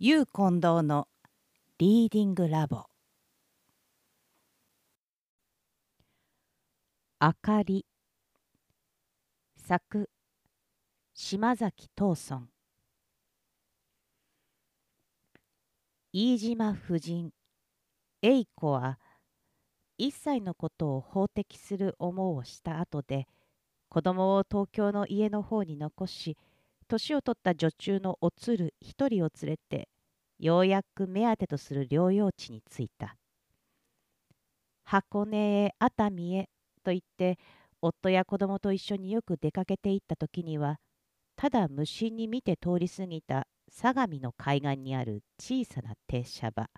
ユー近藤のリーディングラボ。あかり。作。島崎藤村。飯島夫人。栄子は一切のことを法的する思うをした後で子供を東京の家の方に残し年を取った女中のおつる一人を連れてようやく目当てとする療養地に着いた。箱根へ熱海へと言って夫や子供と一緒によく出かけていった時にはただ無心に見て通り過ぎた相模の海岸にある小さな停車場。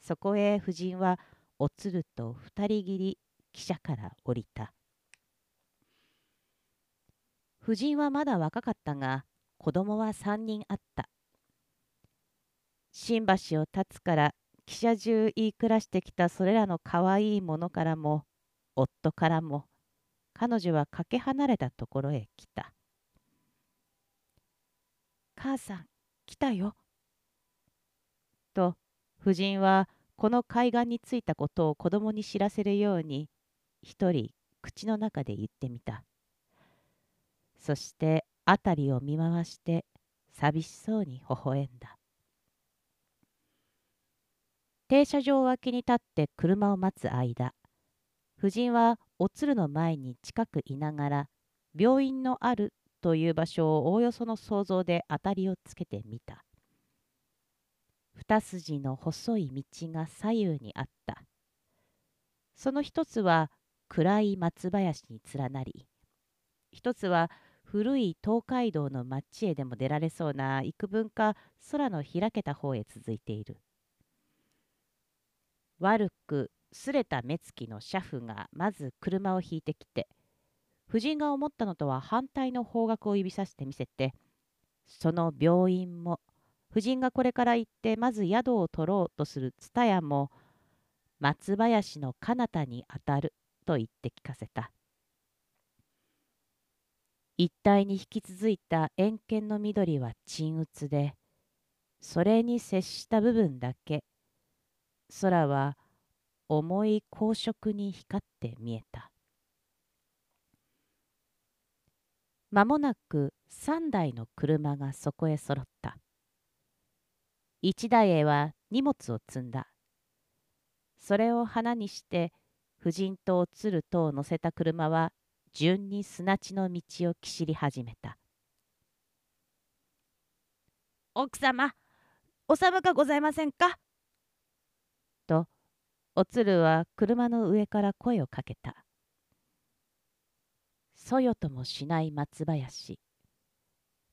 そこへ夫人はおつると二人きり汽車から降りた。夫人はまだ若かったが子供は三人あった。新橋を立つから汽車中言い暮らしてきたそれらのかわいいものからも夫からも彼女はかけ離れたところへ来た「母さん来たよ」と夫人はこの海岸に着いたことを子供に知らせるように一人口の中で言ってみた。そして辺りを見回して寂しそうに微笑んだ。停車場脇に立って車を待つ間夫人はおつるの前に近くいながら病院のあるという場所をおおよその想像で当たりをつけてみた。二筋の細い道が左右にあった。その一つは暗い松林に連なり一つは古い東海道の町へでも出られそうな幾分か空の開けた方へ続いている。悪くすれた目つきの車夫がまず車を引いてきて夫人が思ったのとは反対の方角を指さしてみせてその病院も夫人がこれから行ってまず宿を取ろうとする蔦屋も松林の彼方にあたると言って聞かせた。一帯に引き続いた円形の緑は鎮鬱でそれに接した部分だけ空は重い光色に光って見えた。間もなく3台の車がそこへ揃った。1台へは荷物を積んだ。それを花にして夫人とおつるとを乗せた車は順に砂地の道をきしり始めた。奥様お寒かございませんか？とおつるは車の上から声をかけた。そよともしない松林。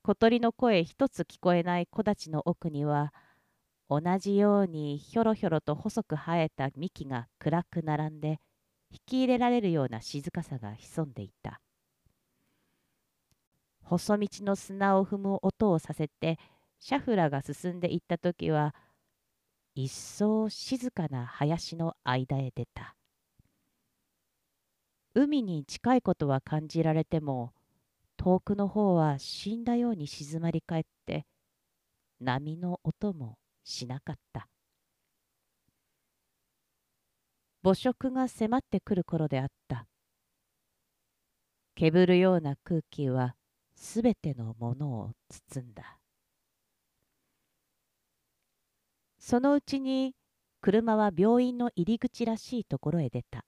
小鳥の声一つ聞こえない木立の奥には同じようにひょろひょろと細く生えた幹が暗く並んで引き入れられるような静かさが潜んでいた。細道の砂を踏む音をさせてシャフラが進んでいった時は一層静かな林の間へ出た。海に近いことは感じられても遠くの方は死んだように静まり返って波の音もしなかった。母食が迫ってくる頃であった。けぶるような空気はすべてのものを包んだ。そのうちに車は病院の入り口らしいところへ出た。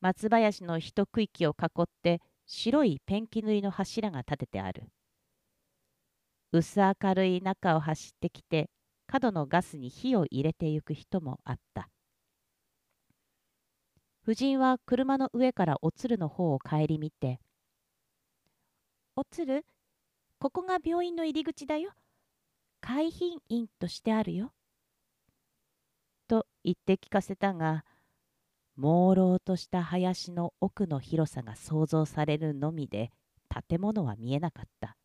松林の一区域を囲って白いペンキ塗りの柱が立ててある。薄明るい中を走ってきて角のガスに火を入れてゆく人もあった。夫人は車の上からおつるの方を顧みて「おつるここが病院の入り口だよ。海浜院としてあるよ。」と言って聞かせたが朦朧とした林の奥の広さが想像されるのみで建物は見えなかった。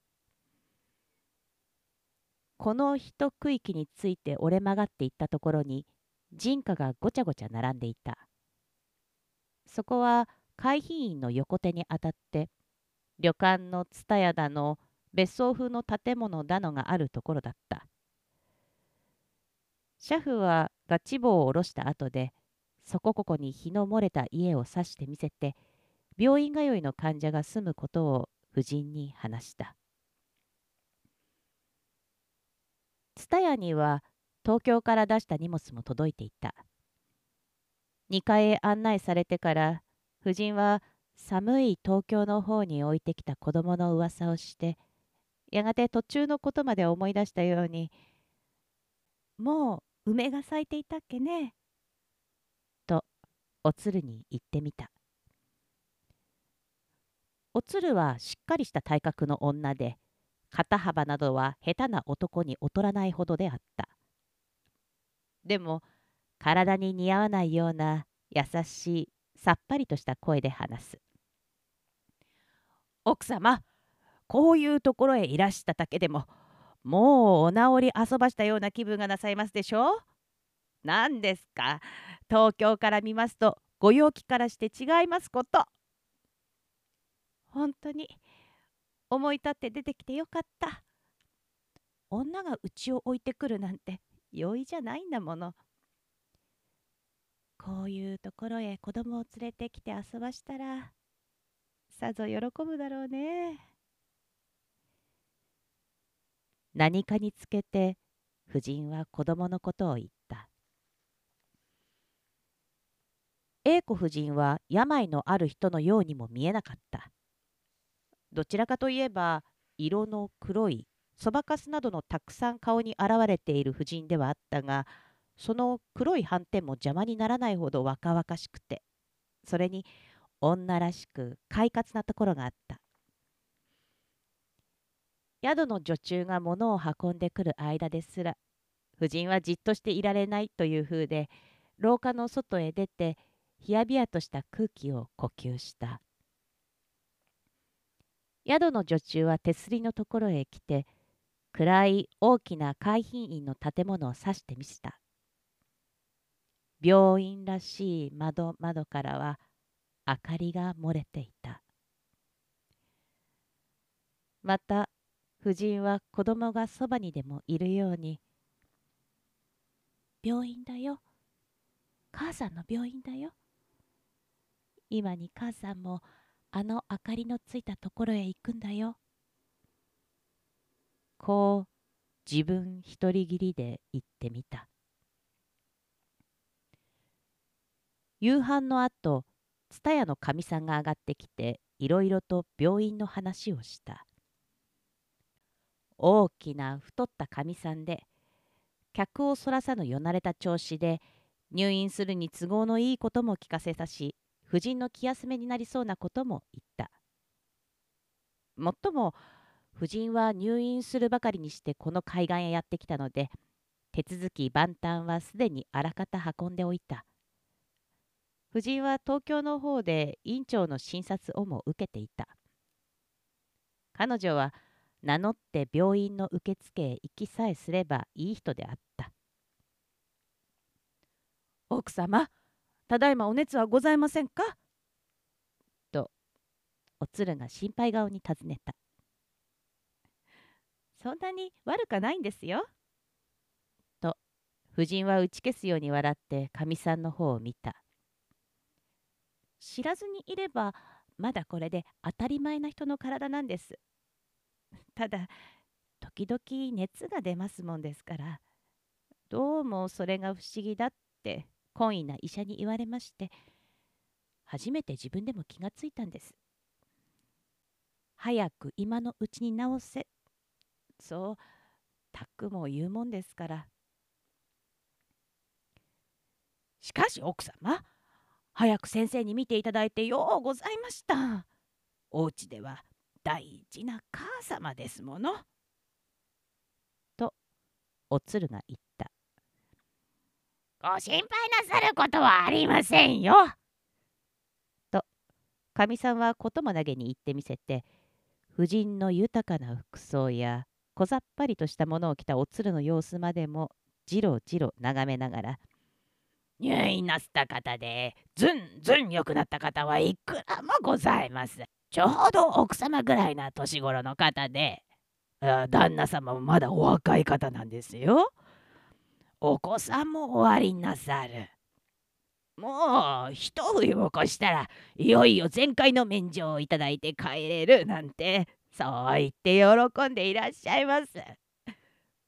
この一区域について折れ曲がっていったところに人家がごちゃごちゃ並んでいた。そこは海浜院の横手にあたって旅館の蔦屋だの別荘風の建物だのがあるところだった。車夫はガチ棒を下ろした後でそこここに日の漏れた家を指してみせて病院通いの患者が住むことを夫人に話した。蔦屋には東京から出した荷物も届いていた。2階へ案内されてから夫人は寒い東京の方に置いてきた子供の噂をしてやがて途中のことまで思い出したように「もう梅が咲いていたっけね?」とおつるに言ってみたおつるはしっかりした体格の女で肩幅などは下手な男に劣らないほどであったでも体に似合わないような優しいさっぱりとした声で話す。奥様こういうところへいらしただけでももうお治り遊ばしたような気分がなさいますでしょう？何ですか？東京から見ますとご陽気からして違いますこと。本当に思い立って出てきてよかった。女が家を置いてくるなんて容易じゃないんだもの。こういうところへ子供を連れてきて遊ばしたらさぞ喜ぶだろうね。何かにつけて夫人は子供のことを言った。英子夫人は病のある人のようにも見えなかった。どちらかといえば色の黒いそばかすなどのたくさん顔に現れている夫人ではあったがその黒い斑点も邪魔にならないほど若々しくてそれに女らしく快活なところがあった。宿の女中が物を運んでくる間ですら夫人はじっとしていられないという風で廊下の外へ出てひやびやとした空気を呼吸した。宿の女中は手すりのところへ来て暗い大きな海浜院の建物を指してみせた。病院らしい窓窓からは明かりが漏れていた。また夫人は子供がそばにでもいるように「病院だよ。母さんの病院だよ。今に母さんもあの明かりのついたところへ行くんだよ」こう自分一人きりで言ってみた。夕飯のあと蔦屋のかみさんが上がってきていろいろと病院の話をした。大きな太ったかみさんで客をそらさぬよなれた調子で入院するに都合のいいことも聞かせたし夫人の気休めになりそうなことも言った。もっとも夫人は入院するばかりにしてこの海岸へやってきたので手続き万端はすでにあらかた運んでおいた。夫人は東京の方で院長の診察をも受けていた。彼女は名乗って病院の受付へ行きさえすればいい人であった。奥様、ただいまお熱はございませんか？と、おつるが心配顔に尋ねた。そんなに悪かないんですよ。と、夫人は打ち消すように笑ってかみさんの方を見た。知らずにいればまだこれで当たり前な人の体なんです。ただ時々熱が出ますもんですからどうもそれが不思議だって懇意な医者に言われまして初めて自分でも気がついたんです。早く今のうちに治せそうたくも言うもんですからしかし奥様早く先生に見ていただいてようございました。お家では大事な母様ですもの。とおつるが言った。ご心配なさることはありませんよ。とかみさんはことも投げに言ってみせて婦人の豊かな服装や小ざっぱりとしたものを着たおつるの様子までもじろじろ眺めながら入院なすった方でずんずん良くなった方はいくらもございます。ちょうど奥様ぐらいな年頃の方で旦那様もまだお若い方なんですよ。お子さんもおありなさる。もう一冬を越したらいよいよ全開の免状をいただいて帰れるなんてそう言って喜んでいらっしゃいます。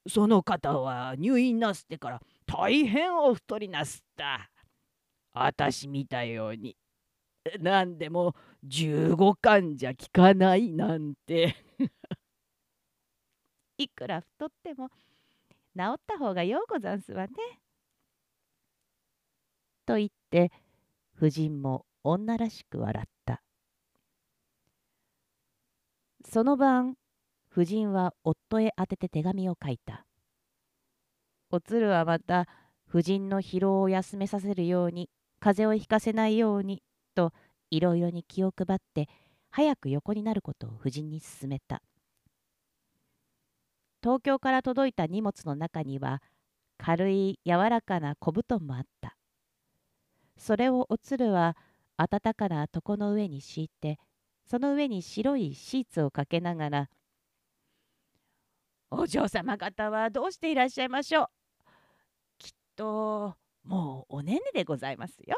その方は入院なすってから大変お太りなすった。私見たように。何でも15巻じゃ効かないなんて いくら太っても治った方がようござんすわね。と言って夫人も女らしく笑った。その晩夫人は夫へ宛てて手紙を書いた。おつるはまた夫人の疲労を休めさせるように風邪をひかせないようにといろいろに気を配って早く横になることを夫人に勧めた。東京から届いた荷物の中には軽い柔らかな小布団もあった。それをおつるは暖かな床の上に敷いてその上に白いシーツをかけながら「お嬢様方はどうしていらっしゃいましょう？ともうおねねでございますよ。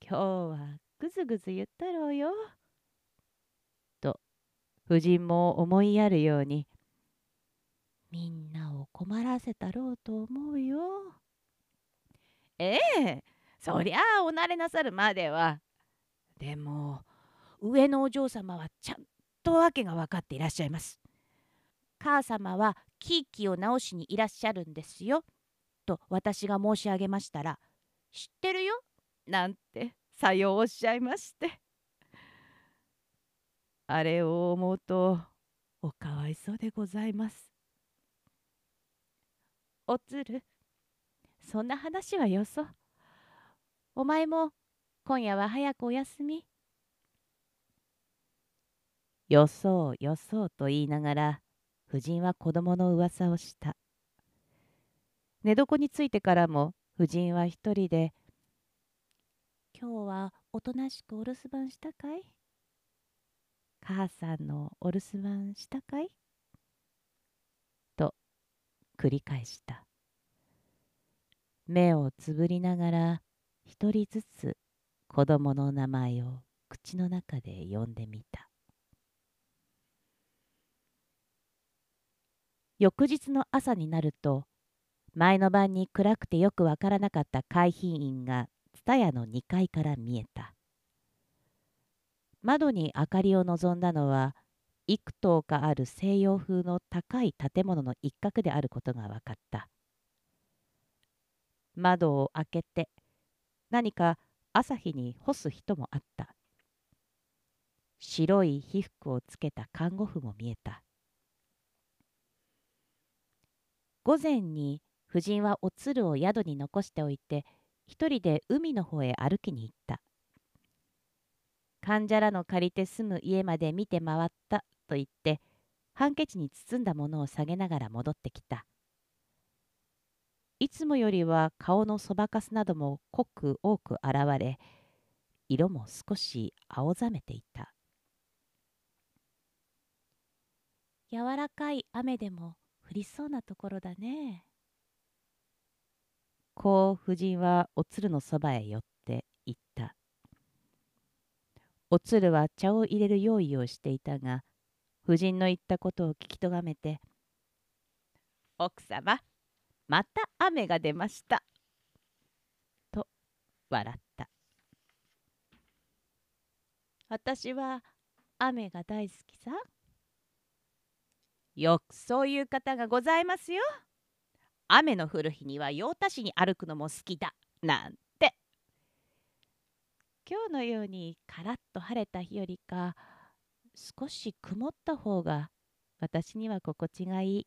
今日はぐずぐず言ったろうよ。と夫人も思いやるようにみんなを困らせたろうと思うよ。ええそりゃあお慣れなさるまでは。でも上のお嬢様はちゃんと訳が分かっていらっしゃいます。母様はキーキを直しにいらっしゃるんですよ。と私が申し上げましたら「知ってるよ」なんてさようおっしゃいまして。あれを思うとおかわいそうでございます。おつるそんな話はよそ。お前も今夜は早くお休み。よそうよそうと言いながら夫人は子供の噂をした。寝床についてからも夫人は一人で今日はおとなしくお留守番したかい母さんのお留守番したかい？と繰り返した。目をつぶりながら一人ずつ子供の名前を口の中で呼んでみた。翌日の朝になると前の晩に暗くてよくわからなかった海浜院が蔦屋の2階から見えた。窓に明かりを望んだのは幾棟かある西洋風の高い建物の一角であることが分かった。窓を開けて何か朝日に干す人もあった。白い皮服をつけた看護婦も見えた。午前に夫人はおつるを宿に残しておいて一人で海の方へ歩きに行った。患者らの借りて住む家まで見て回ったと言ってハンケチに包んだものを下げながら戻ってきた。いつもよりは顔のそばかすなども濃く多く現れ色も少し青ざめていた柔らかい雨でもりそうなところだね。こう夫人はおつるのそばへ寄って言った。おつるは茶を入れる用意をしていたが、夫人の言ったことを聞きとがめて、奥様、また雨が出ました。と笑った。私は雨が大好きさ。よくそういう方がございますよ。雨の降る日には用田市に歩くのも好きだなんて。今日のようにカラッと晴れた日よりか少し曇った方が私には心地がいい。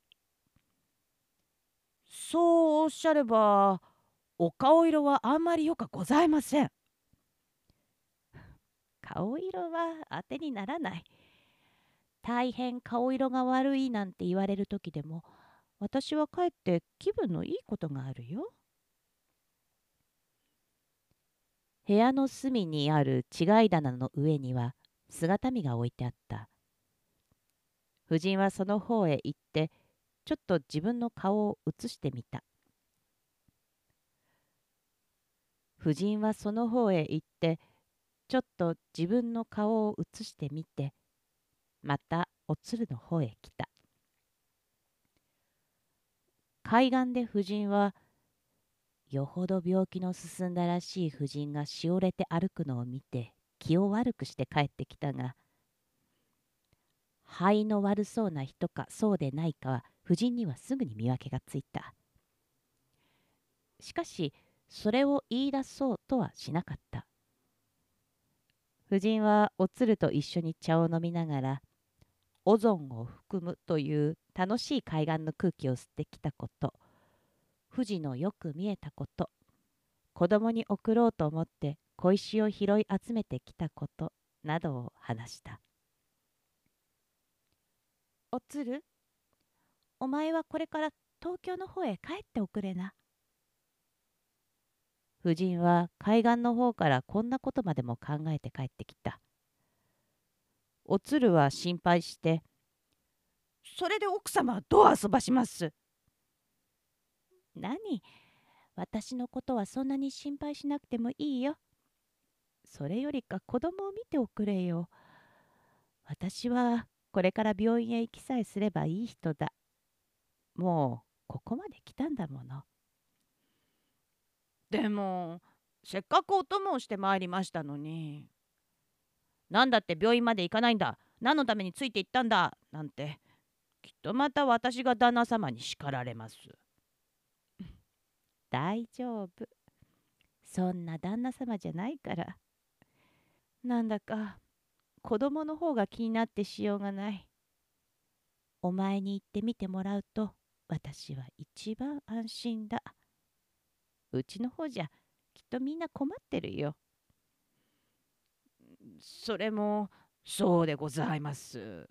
そうおっしゃればお顔色はあんまりよくございません。顔色は当てにならない。大変顔色が悪いなんて言われる時でも私はかえって気分のいいことがあるよ。部屋の隅にある違い棚の上には姿見が置いてあった。夫人はその方へ行ってちょっと自分の顔を映してみた夫人はその方へ行ってちょっと自分の顔を映してみてまたおつるの方へ来た。海岸で夫人はよほど病気の進んだらしい夫人がしおれて歩くのを見て気を悪くして帰ってきたが肺の悪そうな人かそうでないかは夫人にはすぐに見分けがついた。しかしそれを言い出そうとはしなかった。夫人はおつると一緒に茶を飲みながらオゾンを含むという楽しい海岸の空気を吸ってきたこと。富士のよく見えたこと。子供に送ろうと思って小石を拾い集めてきたこと。などを話した。おつる？お前はこれから東京の方へ帰っておくれな。夫人は海岸の方からこんなことまでも考えて帰ってきた。おつるは心配して「それで奥様はどう遊ばします？何？私のことはそんなに心配しなくてもいいよ。それよりか子供を見ておくれよ。私はこれから病院へ行きさえすればいい人だ。もうここまで来たんだもの。でもせっかくお供をしてまいりましたのに。何だって病院まで行かないんだ何のためについて行ったんだなんてきっとまた私が旦那様に叱られます。大丈夫。そんな旦那様じゃないから。なんだか子供の方が気になってしようがない。お前に行ってみてもらうと私は一番安心だ。うちの方じゃきっとみんな困ってるよ。それもそうでございます。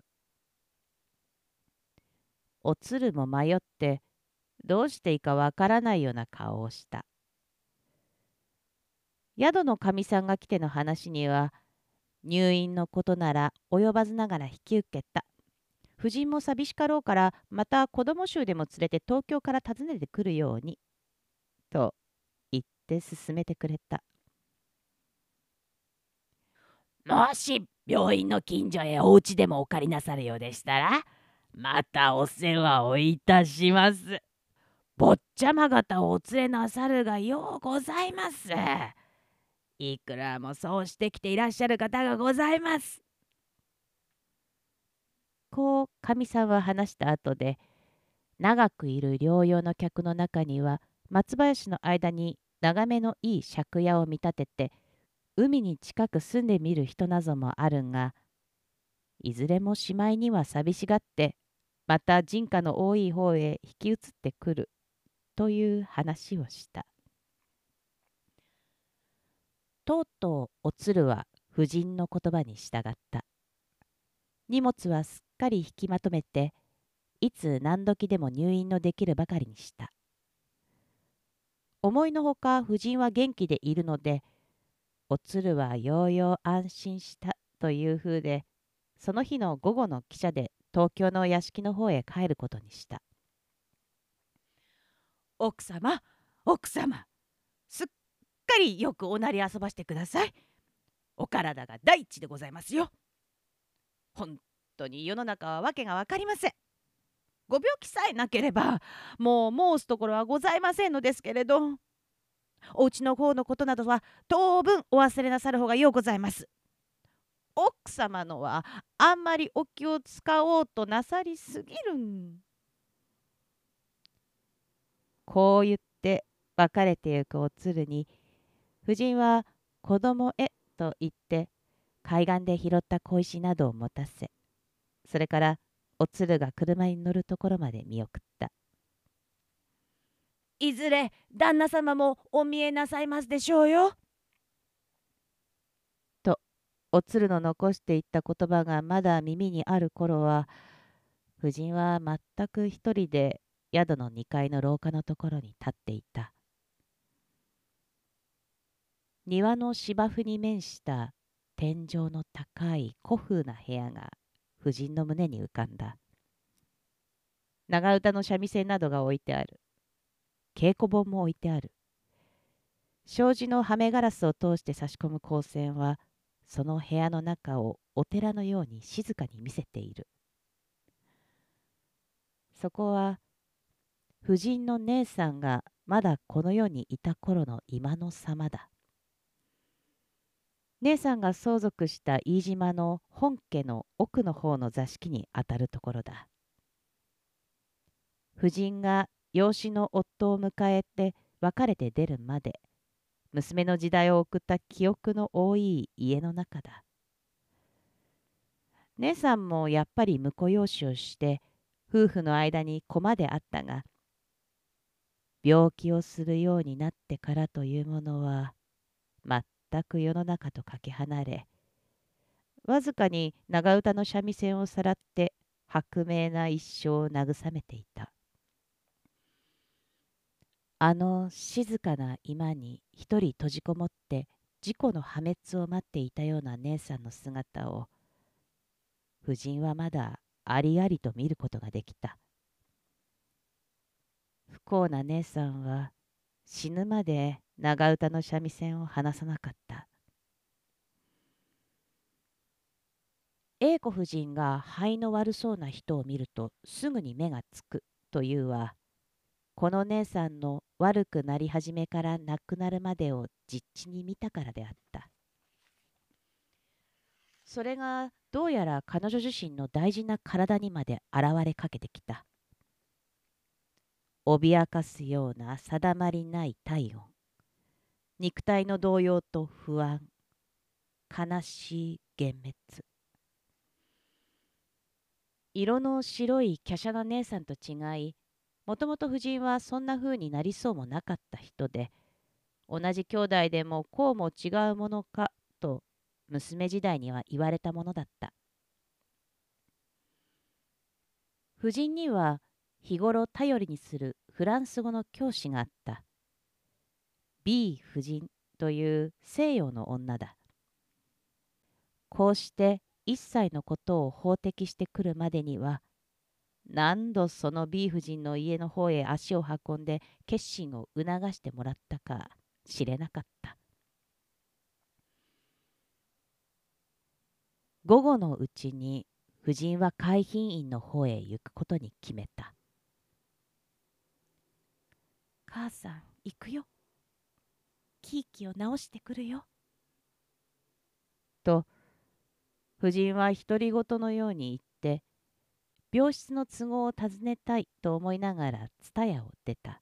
おつるも迷ってどうしていいかわからないような顔をした。宿のかみさんが来ての話には入院のことなら及ばずながら引き受けた。夫人も寂しかろうからまた子供衆でも連れて東京から訪ねてくるように。と言って勧めてくれた。もし病院の近所へお家でもお借りなさるようでしたらまたお世話をいたします。坊ちゃま方をお連れなさるがようございます。いくらもそうしてきていらっしゃる方がございます。こうかみさんは話した後で長くいる療養の客の中には松林の間に眺めのいい借家を見立てて海に近く住んでみる人などもあるがいずれもしまいには寂しがってまた人家の多い方へ引き移ってくるという話をした。とうとうおつるは夫人の言葉に従った。荷物はすっかり引きまとめていつ何時でも入院のできるばかりにした。思いのほか夫人は元気でいるのでおつるはようよう安心したというふうでその日の午後の汽車で東京の屋敷の方へ帰ることにした。奥様奥様すっかりよくおなり遊ばしてください。お体が第一でございますよ。本当に世の中はわけが分かりません。ご病気さえなければもう申すところはございませんのですけれど。お家の方のことなどは当分お忘れなさる方がようございます。奥様のはあんまりお気を使おうとなさりすぎるん。こう言って別れてゆくおつるに夫人は子供へと言って海岸で拾った小石などを持たせそれからおつるが車に乗るところまで見送った。いずれ旦那様もお見えなさいますでしょうよ。とおつるの残していった言葉がまだ耳にある頃は夫人は全く一人で宿の2階の廊下のところに立っていた。庭の芝生に面した天井の高い古風な部屋が夫人の胸に浮かんだ。長唄の三味線などが置いてある。稽古本も置いてある。障子のはめガラスを通して差し込む光線は、その部屋の中をお寺のように静かに見せている。そこは、婦人の姉さんがまだこの世にいた頃の今の様だ。姉さんが相続した飯島の本家の奥の方の座敷にあたるところだ。夫人が養子の夫を迎えて別れて出るまで娘の時代を送った記憶の多い家の中だ。姉さんもやっぱり婿養子をして夫婦の間に駒であったが病気をするようになってからというものは全く世の中とかけ離れわずかに長唄の三味線をさらって薄明な一生を慰めていた。あの静かな居間に一人閉じこもって事故の破滅を待っていたような姉さんの姿を夫人はまだありありと見ることができた。不幸な姉さんは死ぬまで長唄の三味線を離さなかった。英子夫人が肺の悪そうな人を見るとすぐに目がつくというはこの姉さんの悪くなり始めから亡くなるまでを実地に見たからであった。それがどうやら彼女自身の大事な体にまで現れかけてきた。脅かすような定まりない体温。肉体の動揺と不安。悲しい幻滅。色の白い華奢な姉さんと違い、もともと夫人はそんな風になりそうもなかった人で、同じ兄弟でもこうも違うものかと娘時代には言われたものだった。夫人には日頃頼りにするフランス語の教師があった。B 夫人という西洋の女だ。こうして一切のことを法的してくるまでには何度その B 夫人の家の方へ足を運んで決心を促してもらったか知れなかった。午後のうちに夫人は海浜院の方へ行くことに決めた。母さん、行くよ。キーキを直してくるよ。と、夫人は独り言のように言って病室の都合を尋ねたいと思いながら蔦屋を出た。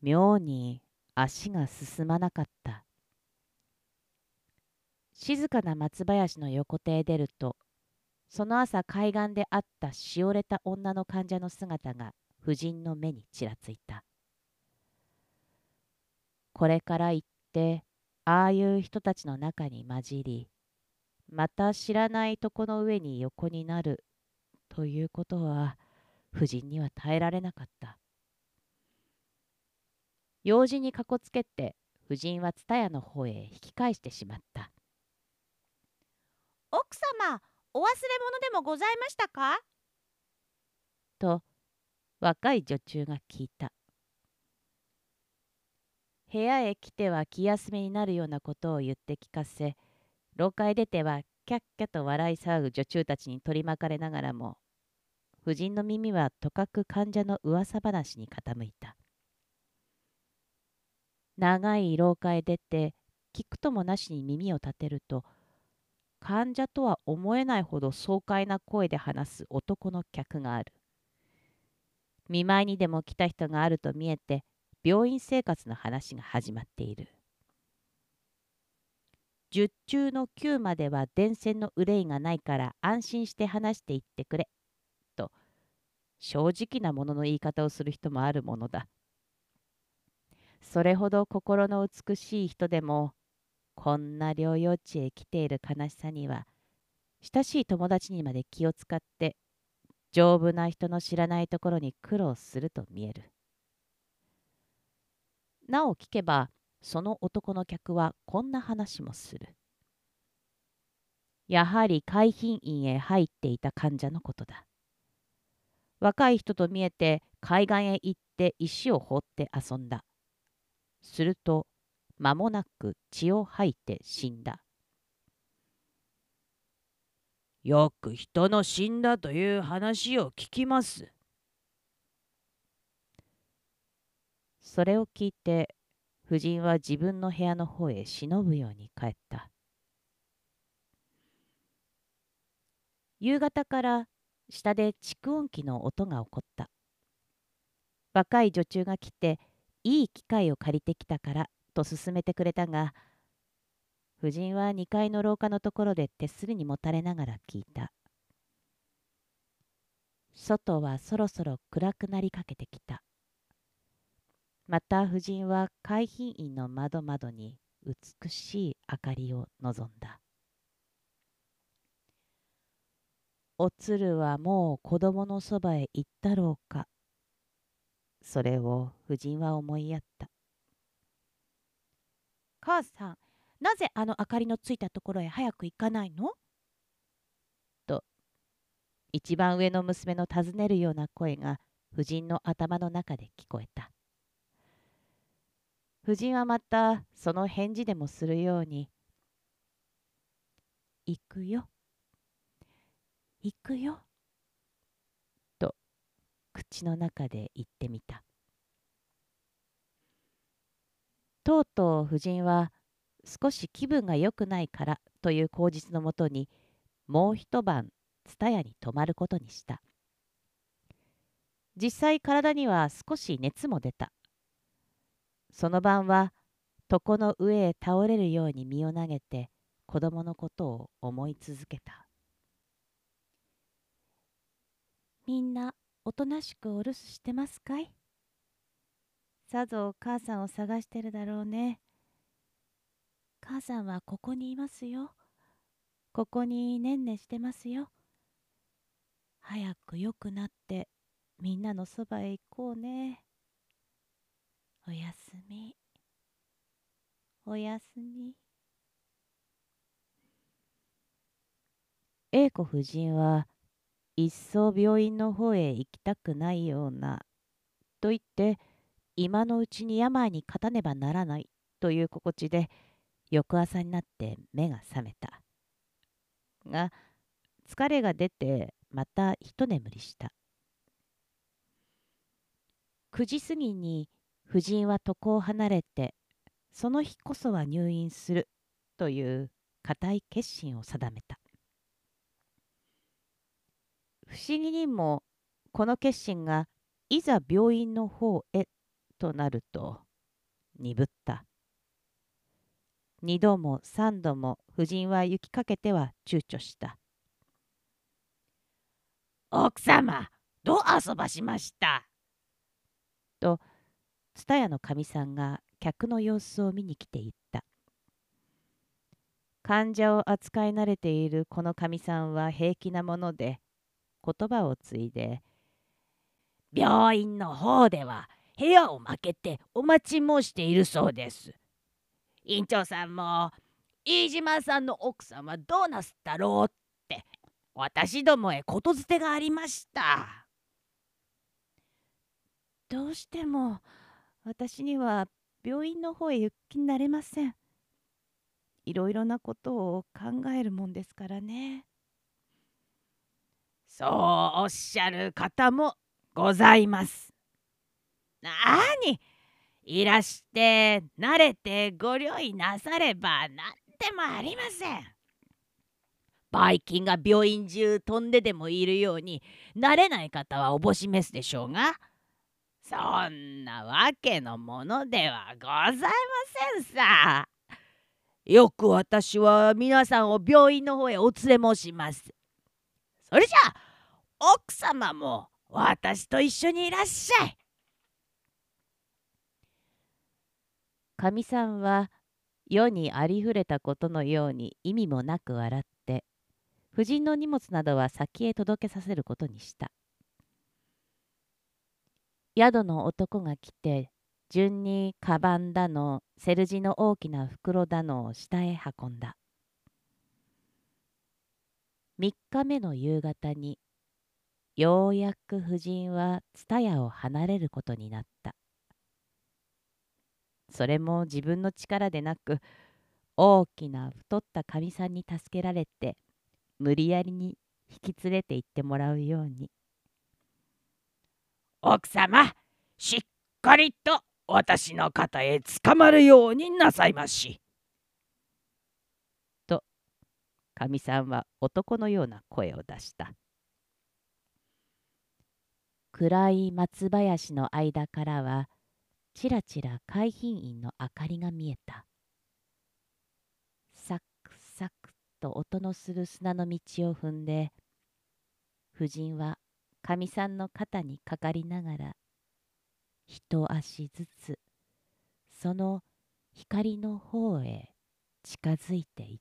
妙に足が進まなかった。静かな松林の横手へ出ると、その朝海岸で会ったしおれた女の患者の姿が夫人の目にちらついた。これから行って、ああいう人たちの中に混じり、また知らないとこの上に横になるということは夫人には耐えられなかった。用事にかこつけて夫人は蔦屋の方へ引き返してしまった。奥様、お忘れ物でもございましたか？と若い女中が聞いた。部屋へ来ては気休めになるようなことを言って聞かせ廊下へ出てはキャッキャと笑い騒ぐ女中たちに取り巻かれながらも夫人の耳はとかく患者の噂話に傾いた。長い廊下へ出て聞くともなしに耳を立てると患者とは思えないほど爽快な声で話す男の客がある。見舞いにでも来た人があると見えて病院生活の話が始まっている。10中の9までは電線の憂いがないから安心して話していってくれ。と正直なものの言い方をする人もあるものだ。それほど心の美しい人でもこんな療養地へ来ている悲しさには親しい友達にまで気を使って丈夫な人の知らないところに苦労すると見える。なお聞けばその男の客はこんな話もする。やはり海浜院へ入っていた患者のことだ。若い人と見えて海岸へ行って石を放って遊んだ。すると間もなく血を吐いて死んだ。よく人の死んだという話を聞きます。それを聞いて夫人は自分の部屋の方へ忍ぶように帰った。夕方から下で蓄音機の音が起こった。若い女中が来ていい機会を借りてきたからと勧めてくれたが夫人は2階の廊下のところで手すりにもたれながら聞いた。外はそろそろ暗くなりかけてきた。また夫人は海浜院の窓窓に美しい明かりを望んだ。おつるはもう子供のそばへ行ったろうか。それを夫人は思いやった。母さん、なぜあの明かりのついたところへ早く行かないの？と、一番上の娘の尋ねるような声が夫人の頭の中で聞こえた。夫人はまたその返事でもするように「行くよ。行くよ」と口の中で言ってみた。とうとう夫人は少し気分が良くないからという口実のもとにもう一晩蔦屋に泊まることにした。実際体には少し熱も出た。その晩は床の上へ倒れるように身を投げて子供のことを思い続けた。みんなおとなしくお留守してますかい？さぞお母さんを探してるだろうね。母さんはここにいますよ。ここにねんねしてますよ。早く良くなってみんなのそばへ行こうね。おやすみ。おやすみ。英子夫人は一層病院の方へ行きたくないようなと言って今のうちに病に勝たねばならないという心地で翌朝になって目が覚めた。が疲れが出てまた一眠りした。9時過ぎに夫人は床を離れてその日こそは入院するという固い決心を定めた。不思議にもこの決心がいざ病院の方へとなると鈍った。二度も三度も夫人は行きかけては躊躇した。奥様どう遊ばしました？と蔦屋のかみさんが客の様子を見に来て言った。患者を扱い慣れているこのかみさんは平気なもので言葉を継いで「病院の方では部屋を負けてお待ち申しているそうです。院長さんも飯島さんの奥さんはどうなすったろうって私どもへことづてがありました。どうしても私には病院の方へ行く気になれません。いろいろなことを考えるもんですからね。そうおっしゃる方もございます。なにいらして慣れてご了意なされば何でもありません。ばい菌が病院中飛んででもいるように慣れない方はおぼしめすでしょうがそんなわけのものではございませんさ。よく私は皆さんを病院の方へお連れ申します。それじゃあ奥様も私と一緒にいらっしゃい。かみさんは世にありふれたことのように意味もなく笑って夫人の荷物などは先へ届けさせることにした。宿の男が来て順にカバンだのセルジの大きな袋だのを下へ運んだ。3日目の夕方にようやく夫人は蔦屋を離れることになった。それも自分の力でなく大きな太ったかみさんに助けられて無理やりに引き連れて行ってもらうように。奥様しっかりと私の肩へつかまるようになさいまし。とかみさんは男のような声を出した暗い松林の間からはちらちら海浜院の明かりが見えたサクサクと音のする砂の道を踏んで夫人はかみさんの肩にかかりながら一足ずつその光の方へ近づいていっ